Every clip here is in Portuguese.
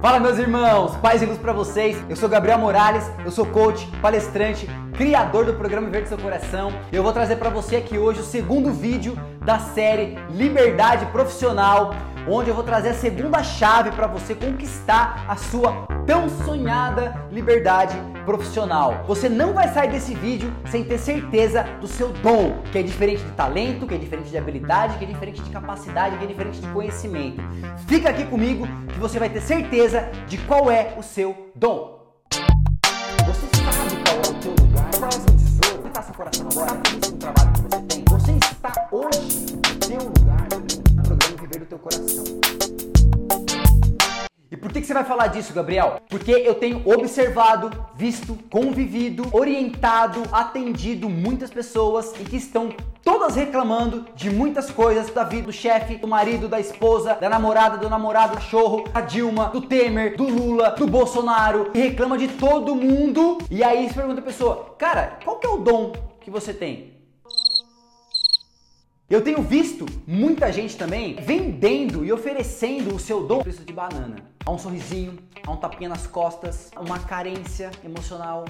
Fala meus irmãos, paz e luz para vocês. Eu sou Gabriel Morales, eu sou coach, palestrante, criador do programa Verde Seu Coração. Eu vou trazer para você aqui hoje o segundo vídeo da série Liberdade Profissional, onde eu vou trazer a segunda chave para você conquistar a sua tão sonhada liberdade profissional. Você não vai sair desse vídeo sem ter certeza do seu dom, que é diferente de talento, que é diferente de habilidade, que é diferente de capacidade, que é diferente de conhecimento. Fica aqui comigo que você vai ter certeza de qual é o seu dom. Você sabe qual é o seu lugar, é o tesouro, está seu coração agora, Coração. E por que, você vai falar disso, Gabriel? Porque eu tenho observado, visto, convivido, orientado, atendido muitas pessoas e que estão todas reclamando de muitas coisas da vida do chefe, do marido, da esposa, da namorada, do namorado, do cachorro, da Dilma, do Temer, do Lula, do Bolsonaro e reclama de todo mundo. E aí você pergunta a pessoa, cara, qual que é o dom que você tem? Eu tenho visto muita gente também vendendo e oferecendo o seu dom preço de banana. Há um sorrisinho, há um tapinha nas costas, uma carência emocional.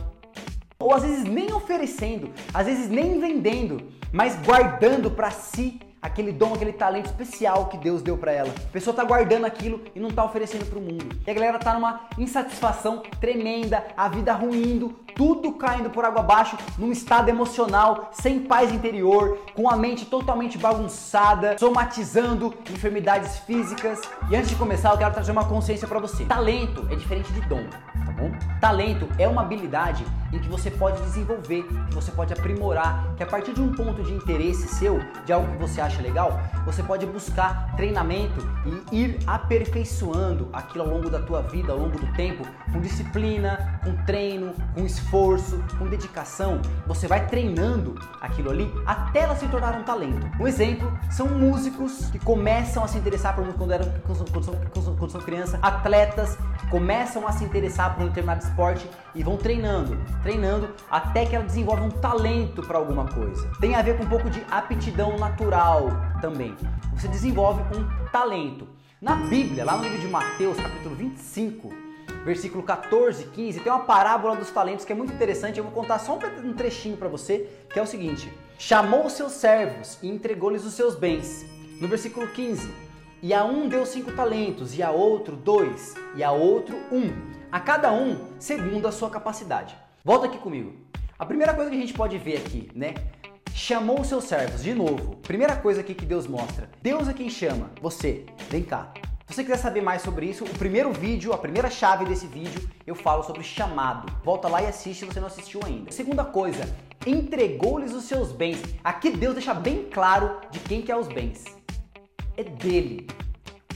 Ou às vezes nem oferecendo, às vezes nem vendendo, mas guardando para si aquele dom, aquele talento especial que Deus deu para ela. A pessoa tá guardando aquilo e não tá oferecendo para o mundo. E a galera tá numa insatisfação tremenda, a vida ruindo, tudo caindo por água abaixo, num estado emocional, sem paz interior, com a mente totalmente bagunçada, somatizando enfermidades físicas. E antes de começar, eu quero trazer uma consciência para você. Talento é diferente de dom, bom? Talento é uma habilidade em que você pode desenvolver, que você pode aprimorar, que a partir de um ponto de interesse seu, de algo que você acha legal, você pode buscar treinamento e ir aperfeiçoando aquilo ao longo da tua vida, ao longo do tempo, com disciplina, com treino, com esforço, com dedicação. Você vai treinando aquilo ali até ela se tornar um talento. Um exemplo são músicos que começam a se interessar por música quando, eram, quando, são, quando são criança, atletas começam a se interessar por um determinado esporte e vão treinando treinando até que ela desenvolve um talento para alguma coisa. Tem a ver com um pouco de aptidão natural também. Você desenvolve um talento. Na Bíblia, lá no livro de Mateus, capítulo 25, versículo 14 e 15, tem uma parábola dos talentos que é muito interessante. Eu vou contar só um trechinho para você, que é o seguinte: Chamou os seus servos e entregou-lhes os seus bens. No versículo 15, e a um deu cinco talentos, e a outro dois, e a outro um, a cada um segundo a sua capacidade. Volta aqui comigo. A primeira coisa que a gente pode ver aqui, né? Chamou os seus servos, de novo. Primeira coisa aqui que Deus mostra. Deus é quem chama. Você, vem cá. Se você quiser saber mais sobre isso, o primeiro vídeo, a primeira chave desse vídeo, eu falo sobre chamado. Volta lá e assiste se você não assistiu ainda. Segunda coisa, entregou-lhes os seus bens. Aqui Deus deixa bem claro de quem que é os bens. É dele.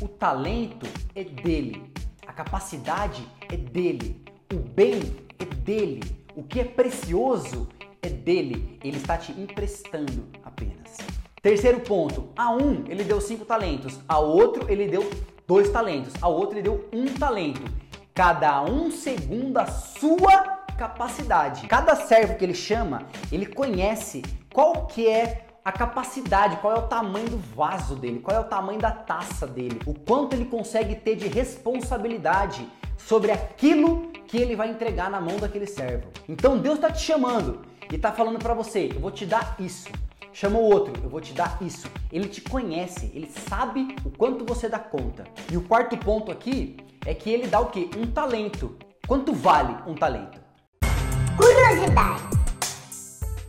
O talento é dele. A capacidade é dele. O bem é dele. O que é precioso é dele, ele está te emprestando apenas. Terceiro ponto: a um ele deu cinco talentos, a outro ele deu dois talentos, a outro ele deu um talento. Cada um segundo a sua capacidade. Cada servo que ele chama, ele conhece qual que é a capacidade, qual é o tamanho do vaso dele, qual é o tamanho da taça dele, o quanto ele consegue ter de responsabilidade sobre aquilo que ele vai entregar na mão daquele servo. Então Deus está te chamando e está falando para você: eu vou te dar isso. Chama o outro, eu vou te dar isso. Ele te conhece, ele sabe o quanto você dá conta. E o quarto ponto aqui é que ele dá o quê? Um talento. Quanto vale um talento? Curiosidade.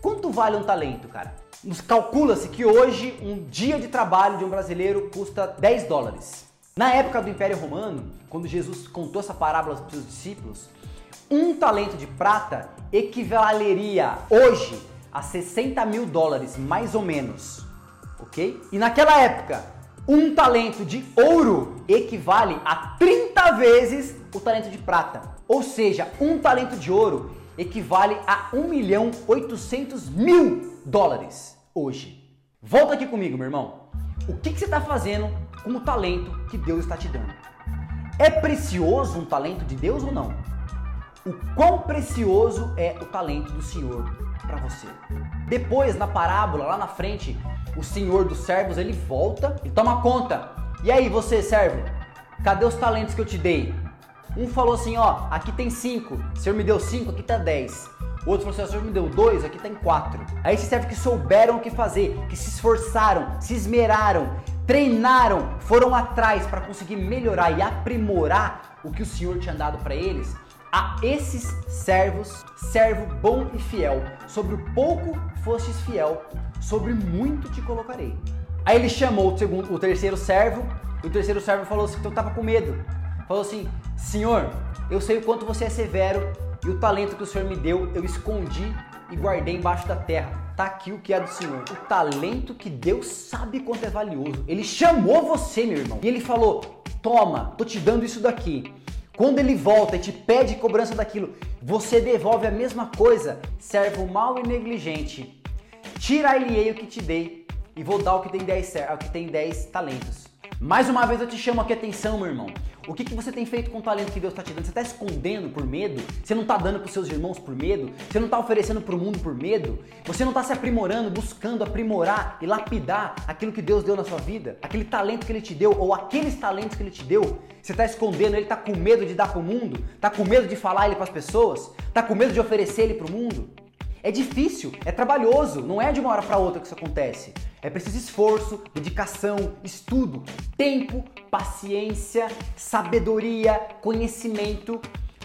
Quanto vale um talento, cara? Calcula-se que hoje um dia de trabalho de um brasileiro custa 10 dólares. Na época do Império Romano, quando Jesus contou essa parábola para os discípulos, um talento de prata equivaleria hoje a 60 mil dólares, mais ou menos, ok? E naquela época, um talento de ouro equivale a 30 vezes o talento de prata. Ou seja, um talento de ouro equivale a 1 milhão 800 mil dólares hoje. Volta aqui comigo, meu irmão. O que, que você está fazendo com o talento que Deus está te dando. É precioso um talento de Deus ou não? O quão precioso é o talento do Senhor para você? Depois, na parábola, lá na frente, o Senhor dos servos ele volta e toma conta. E aí, você, servo, cadê os talentos que eu te dei? Um falou assim, ó, aqui tem 5, o Senhor me deu 5, aqui tá 10. O outro falou assim, o Senhor me deu 2, aqui tem 4. Aí esses servos que souberam o que fazer, que se esforçaram, se esmeraram, treinaram, foram atrás para conseguir melhorar e aprimorar o que o Senhor tinha dado para eles. A esses servos, servo bom e fiel, sobre o pouco fostes fiel, sobre muito te colocarei. Aí ele chamou o, segundo, o terceiro servo, e o terceiro servo falou assim: que eu estava com medo. Falou assim: Senhor, eu sei o quanto você é severo e o talento que o Senhor me deu, eu escondi e guardei embaixo da terra. Tá aqui o que é do Senhor. O talento que Deus sabe quanto é valioso. Ele chamou você, meu irmão. E ele falou: Toma, tô te dando isso daqui. Quando ele volta e te pede cobrança daquilo, você devolve a mesma coisa. Servo mau e negligente. Tira-lhe o que te dei e vou dar o que tem 10, o que tem 10 talentos. Mais uma vez eu te chamo aqui atenção, meu irmão. O que, que você tem feito com o talento que Deus está te dando? Você está escondendo por medo? Você não está dando para os seus irmãos por medo? Você não está oferecendo para o mundo por medo? Você não está se aprimorando, buscando aprimorar e lapidar aquilo que Deus deu na sua vida? Aquele talento que Ele te deu ou aqueles talentos que Ele te deu? Você está escondendo, Ele está com medo de dar para o mundo? Está com medo de falar Ele para as pessoas? Está com medo de oferecer Ele para o mundo? É difícil, é trabalhoso, não é de uma hora para outra que isso acontece. É preciso esforço, dedicação, estudo, tempo, paciência, sabedoria, conhecimento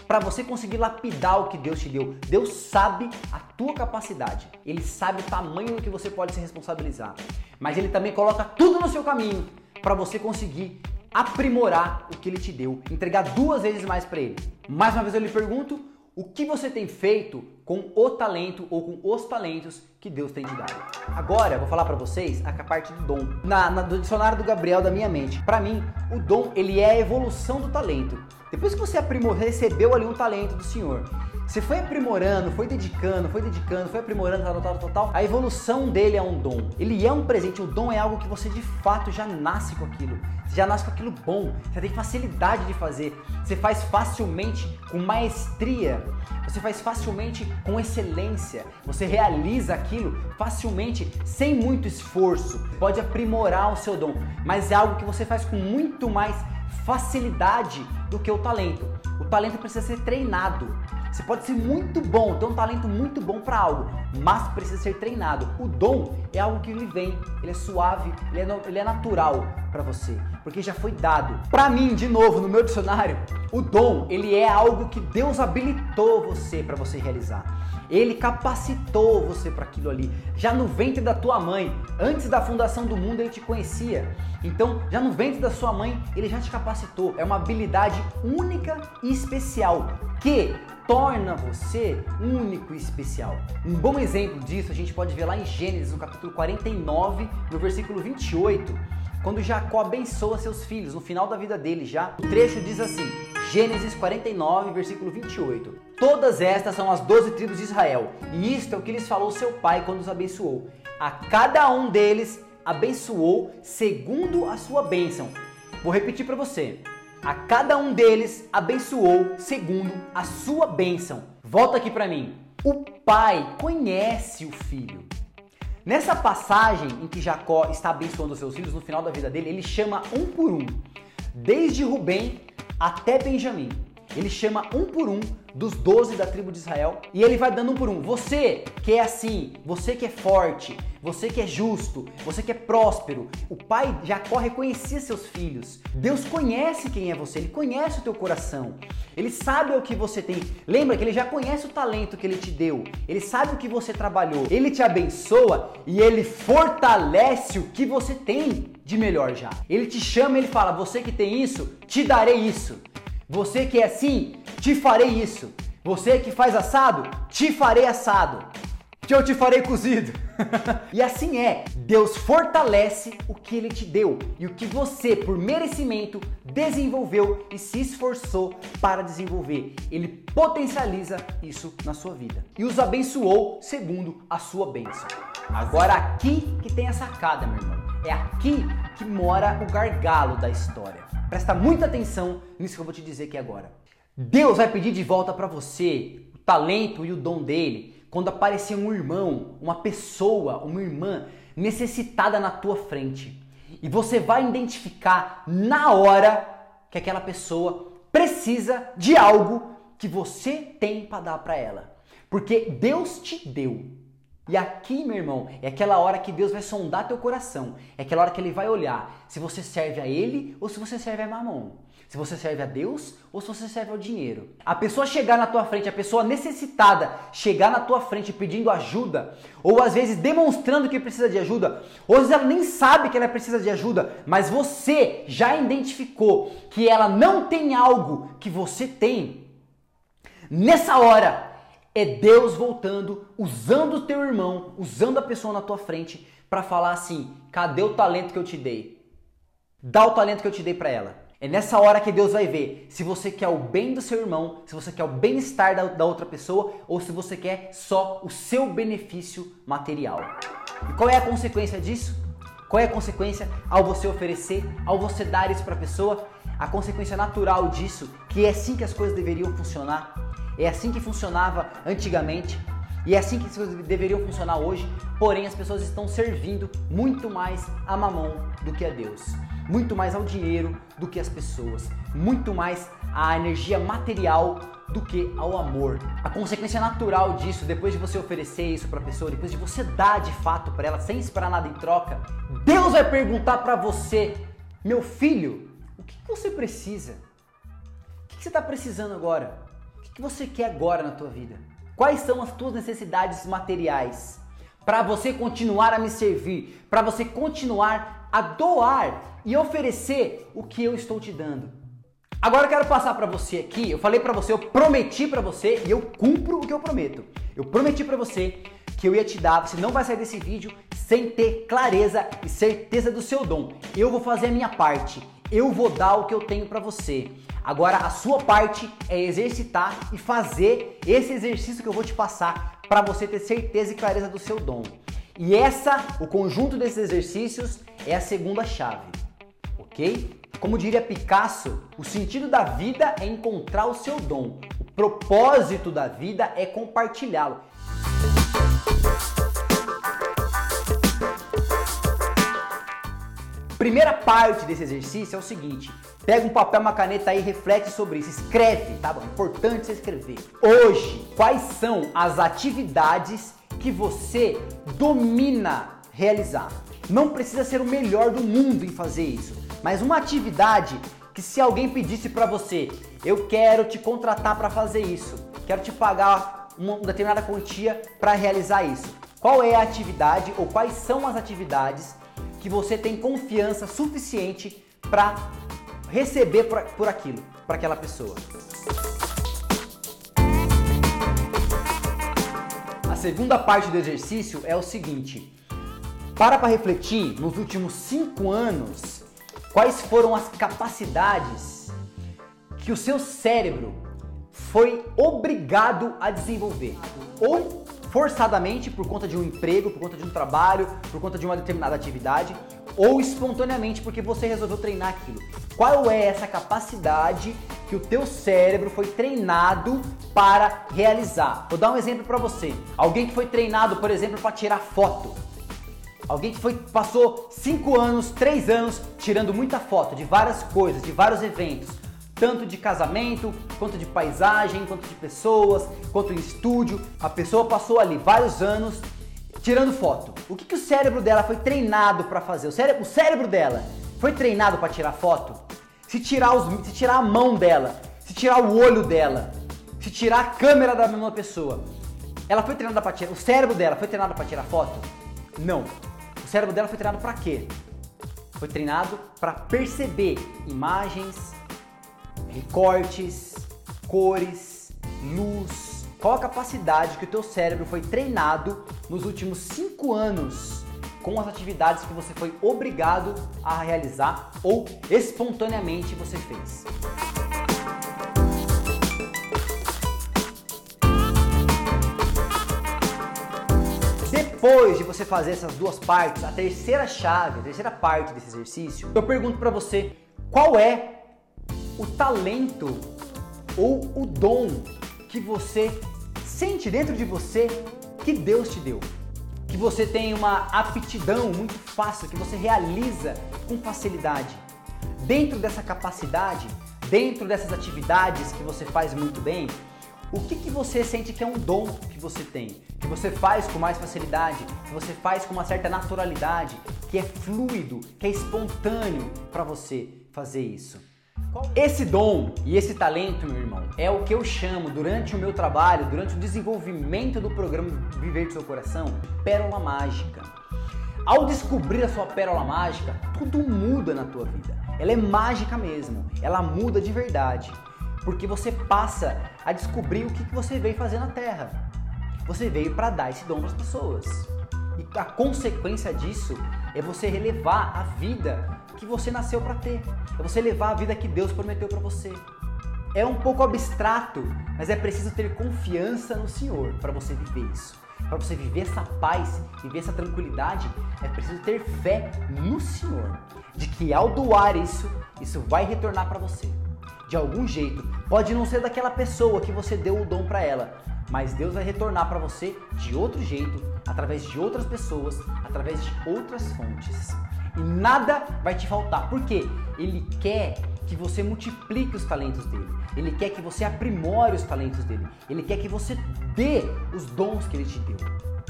para você conseguir lapidar o que Deus te deu. Deus sabe a tua capacidade. Ele sabe o tamanho do que você pode se responsabilizar. Mas ele também coloca tudo no seu caminho para você conseguir aprimorar o que ele te deu, entregar duas vezes mais para ele. Mais uma vez eu lhe pergunto, o que você tem feito com o talento ou com os talentos que Deus tem te dado. Agora vou falar para vocês a parte do dom. Na, na, do dicionário do Gabriel da minha mente. Para mim, o dom ele é a evolução do talento. Depois que você aprimorou, recebeu ali um talento do Senhor, você foi aprimorando, foi dedicando, foi dedicando, foi aprimorando, tal, tal, tal, tal. A evolução dele é um dom. Ele é um presente. O dom é algo que você de fato já nasce com aquilo. Você já nasce com aquilo bom. Você tem facilidade de fazer. Você faz facilmente com maestria. Você faz facilmente com excelência. Você realiza aquilo facilmente, sem muito esforço. Pode aprimorar o seu dom, mas é algo que você faz com muito mais facilidade do que o talento. O talento precisa ser treinado. Você pode ser muito bom, ter um talento muito bom para algo, mas precisa ser treinado. O dom é algo que ele vem, ele é suave, ele é, ele é natural para você, porque já foi dado. Para mim, de novo, no meu dicionário, o dom ele é algo que Deus habilitou você para você realizar. Ele capacitou você para aquilo ali. Já no ventre da tua mãe, antes da fundação do mundo, ele te conhecia. Então, já no ventre da sua mãe, ele já te capacitou. É uma habilidade única e especial que torna você único e especial. Um bom exemplo disso a gente pode ver lá em Gênesis, no capítulo 49, no versículo 28, quando Jacó abençoa seus filhos, no final da vida dele já. O trecho diz assim: Gênesis 49, versículo 28. Todas estas são as doze tribos de Israel, e isto é o que lhes falou seu pai quando os abençoou. A cada um deles abençoou segundo a sua bênção. Vou repetir para você. A cada um deles abençoou segundo a sua bênção. Volta aqui para mim. O pai conhece o filho. Nessa passagem em que Jacó está abençoando seus filhos no final da vida dele, ele chama um por um, desde Rubem até Benjamim. Ele chama um por um dos doze da tribo de Israel e ele vai dando um por um. Você que é assim, você que é forte, você que é justo, você que é próspero. O pai Jacó reconhecia seus filhos. Deus conhece quem é você, ele conhece o teu coração. Ele sabe o que você tem. Lembra que ele já conhece o talento que ele te deu. Ele sabe o que você trabalhou. Ele te abençoa e ele fortalece o que você tem de melhor já. Ele te chama, ele fala: "Você que tem isso, te darei isso". Você que é assim, te farei isso. Você que faz assado, te farei assado. Que eu te farei cozido. e assim é, Deus fortalece o que ele te deu e o que você, por merecimento, desenvolveu e se esforçou para desenvolver. Ele potencializa isso na sua vida e os abençoou segundo a sua bênção. Agora aqui que tem a sacada, meu irmão. É aqui que mora o gargalo da história. Presta muita atenção nisso que eu vou te dizer aqui agora. Deus vai pedir de volta para você o talento e o dom dele quando aparecer um irmão, uma pessoa, uma irmã necessitada na tua frente. E você vai identificar na hora que aquela pessoa precisa de algo que você tem para dar para ela. Porque Deus te deu. E aqui, meu irmão, é aquela hora que Deus vai sondar teu coração. É aquela hora que ele vai olhar se você serve a ele ou se você serve a mamão. Se você serve a Deus ou se você serve ao dinheiro. A pessoa chegar na tua frente, a pessoa necessitada chegar na tua frente pedindo ajuda, ou às vezes demonstrando que precisa de ajuda, ou às vezes ela nem sabe que ela precisa de ajuda, mas você já identificou que ela não tem algo que você tem. Nessa hora, é Deus voltando, usando o teu irmão, usando a pessoa na tua frente para falar assim: cadê o talento que eu te dei? Dá o talento que eu te dei para ela. É nessa hora que Deus vai ver se você quer o bem do seu irmão, se você quer o bem-estar da, da, outra pessoa ou se você quer só o seu benefício material. E qual é a consequência disso? Qual é a consequência ao você oferecer, ao você dar isso para a pessoa? A consequência natural disso, que é assim que as coisas deveriam funcionar, é assim que funcionava antigamente e é assim que deveriam funcionar hoje, porém as pessoas estão servindo muito mais a mamão do que a Deus muito mais ao dinheiro do que às pessoas, muito mais à energia material do que ao amor. A consequência natural disso, depois de você oferecer isso para a pessoa, depois de você dar de fato para ela sem esperar nada em troca, Deus vai perguntar para você, meu filho, o que você precisa? O que você está precisando agora? Que você quer agora na tua vida? Quais são as tuas necessidades materiais? Para você continuar a me servir, para você continuar a doar e oferecer o que eu estou te dando. Agora eu quero passar para você aqui, eu falei para você, eu prometi para você e eu cumpro o que eu prometo. Eu prometi para você que eu ia te dar, você não vai sair desse vídeo sem ter clareza e certeza do seu dom. Eu vou fazer a minha parte, eu vou dar o que eu tenho para você. Agora a sua parte é exercitar e fazer esse exercício que eu vou te passar para você ter certeza e clareza do seu dom. E essa, o conjunto desses exercícios é a segunda chave ok? Como diria Picasso, o sentido da vida é encontrar o seu dom, o propósito da vida é compartilhá-lo. Primeira parte desse exercício é o seguinte: pega um papel, uma caneta aí, reflete sobre isso, escreve, tá bom? Importante você escrever. Hoje, quais são as atividades que você domina realizar? Não precisa ser o melhor do mundo em fazer isso mas uma atividade que se alguém pedisse para você, eu quero te contratar para fazer isso, quero te pagar uma determinada quantia para realizar isso. Qual é a atividade ou quais são as atividades que você tem confiança suficiente para receber por, por aquilo, para aquela pessoa? A segunda parte do exercício é o seguinte: para para refletir nos últimos cinco anos Quais foram as capacidades que o seu cérebro foi obrigado a desenvolver? Ou forçadamente por conta de um emprego, por conta de um trabalho, por conta de uma determinada atividade, ou espontaneamente porque você resolveu treinar aquilo. Qual é essa capacidade que o teu cérebro foi treinado para realizar? Vou dar um exemplo para você. Alguém que foi treinado, por exemplo, para tirar foto. Alguém que foi, passou 5 anos, 3 anos tirando muita foto de várias coisas, de vários eventos, tanto de casamento, quanto de paisagem, quanto de pessoas, quanto em estúdio. A pessoa passou ali vários anos tirando foto. O que, que o cérebro dela foi treinado para fazer? O cérebro, o cérebro dela foi treinado para tirar foto? Se tirar, os, se tirar a mão dela, se tirar o olho dela, se tirar a câmera da mesma pessoa, ela foi treinada para tirar. O cérebro dela foi treinado para tirar foto? Não. O cérebro dela foi treinado para quê? Foi treinado para perceber imagens, recortes, cores, luz. Qual a capacidade que o teu cérebro foi treinado nos últimos cinco anos com as atividades que você foi obrigado a realizar ou espontaneamente você fez? Depois de você fazer essas duas partes, a terceira chave, a terceira parte desse exercício, eu pergunto para você qual é o talento ou o dom que você sente dentro de você que Deus te deu. Que você tem uma aptidão muito fácil, que você realiza com facilidade. Dentro dessa capacidade, dentro dessas atividades que você faz muito bem, o que, que você sente que é um dom que você tem, que você faz com mais facilidade, que você faz com uma certa naturalidade, que é fluido, que é espontâneo para você fazer isso? Esse dom e esse talento, meu irmão, é o que eu chamo durante o meu trabalho, durante o desenvolvimento do programa Viver do Seu Coração, pérola mágica. Ao descobrir a sua pérola mágica, tudo muda na tua vida. Ela é mágica mesmo, ela muda de verdade porque você passa a descobrir o que você veio fazer na Terra. Você veio para dar esse dom as pessoas. E a consequência disso é você relevar a vida que você nasceu para ter. É você levar a vida que Deus prometeu para você. É um pouco abstrato, mas é preciso ter confiança no Senhor para você viver isso. Para você viver essa paz, viver essa tranquilidade, é preciso ter fé no Senhor, de que ao doar isso, isso vai retornar para você de algum jeito. Pode não ser daquela pessoa que você deu o dom para ela, mas Deus vai retornar para você de outro jeito, através de outras pessoas, através de outras fontes. E nada vai te faltar, porque Ele quer que você multiplique os talentos dele. Ele quer que você aprimore os talentos dele. Ele quer que você dê os dons que ele te deu.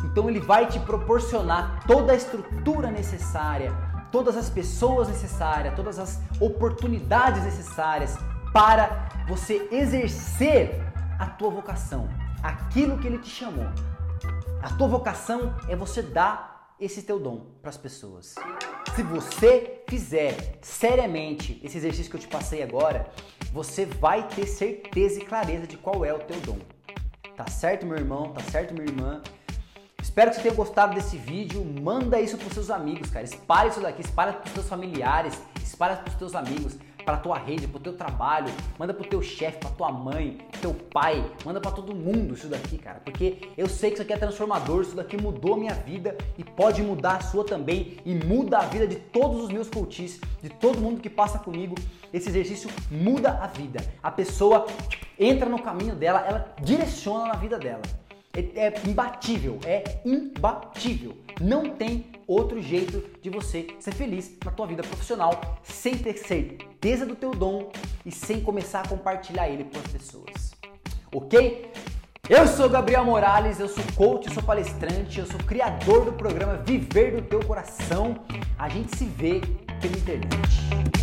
Então ele vai te proporcionar toda a estrutura necessária, todas as pessoas necessárias, todas as oportunidades necessárias para você exercer a tua vocação, aquilo que ele te chamou. A tua vocação é você dar esse teu dom para as pessoas. Se você fizer seriamente esse exercício que eu te passei agora, você vai ter certeza e clareza de qual é o teu dom. Tá certo, meu irmão? Tá certo, minha irmã? Espero que você tenha gostado desse vídeo. Manda isso para os seus amigos, cara. Espalhe isso daqui, espalhe para os seus familiares, espalhe para os teus amigos para tua rede, para o teu trabalho, manda para o teu chefe, para tua mãe, teu pai, manda para todo mundo isso daqui, cara, porque eu sei que isso aqui é transformador, isso daqui mudou a minha vida e pode mudar a sua também e muda a vida de todos os meus coaches, de todo mundo que passa comigo. Esse exercício muda a vida. A pessoa entra no caminho dela, ela direciona na vida dela. É, é imbatível, é imbatível. Não tem outro jeito de você ser feliz na tua vida profissional sem ter certeza do teu dom e sem começar a compartilhar ele com as pessoas. Ok? Eu sou Gabriel Morales, eu sou coach, eu sou palestrante, eu sou criador do programa Viver do Teu Coração. A gente se vê pela internet.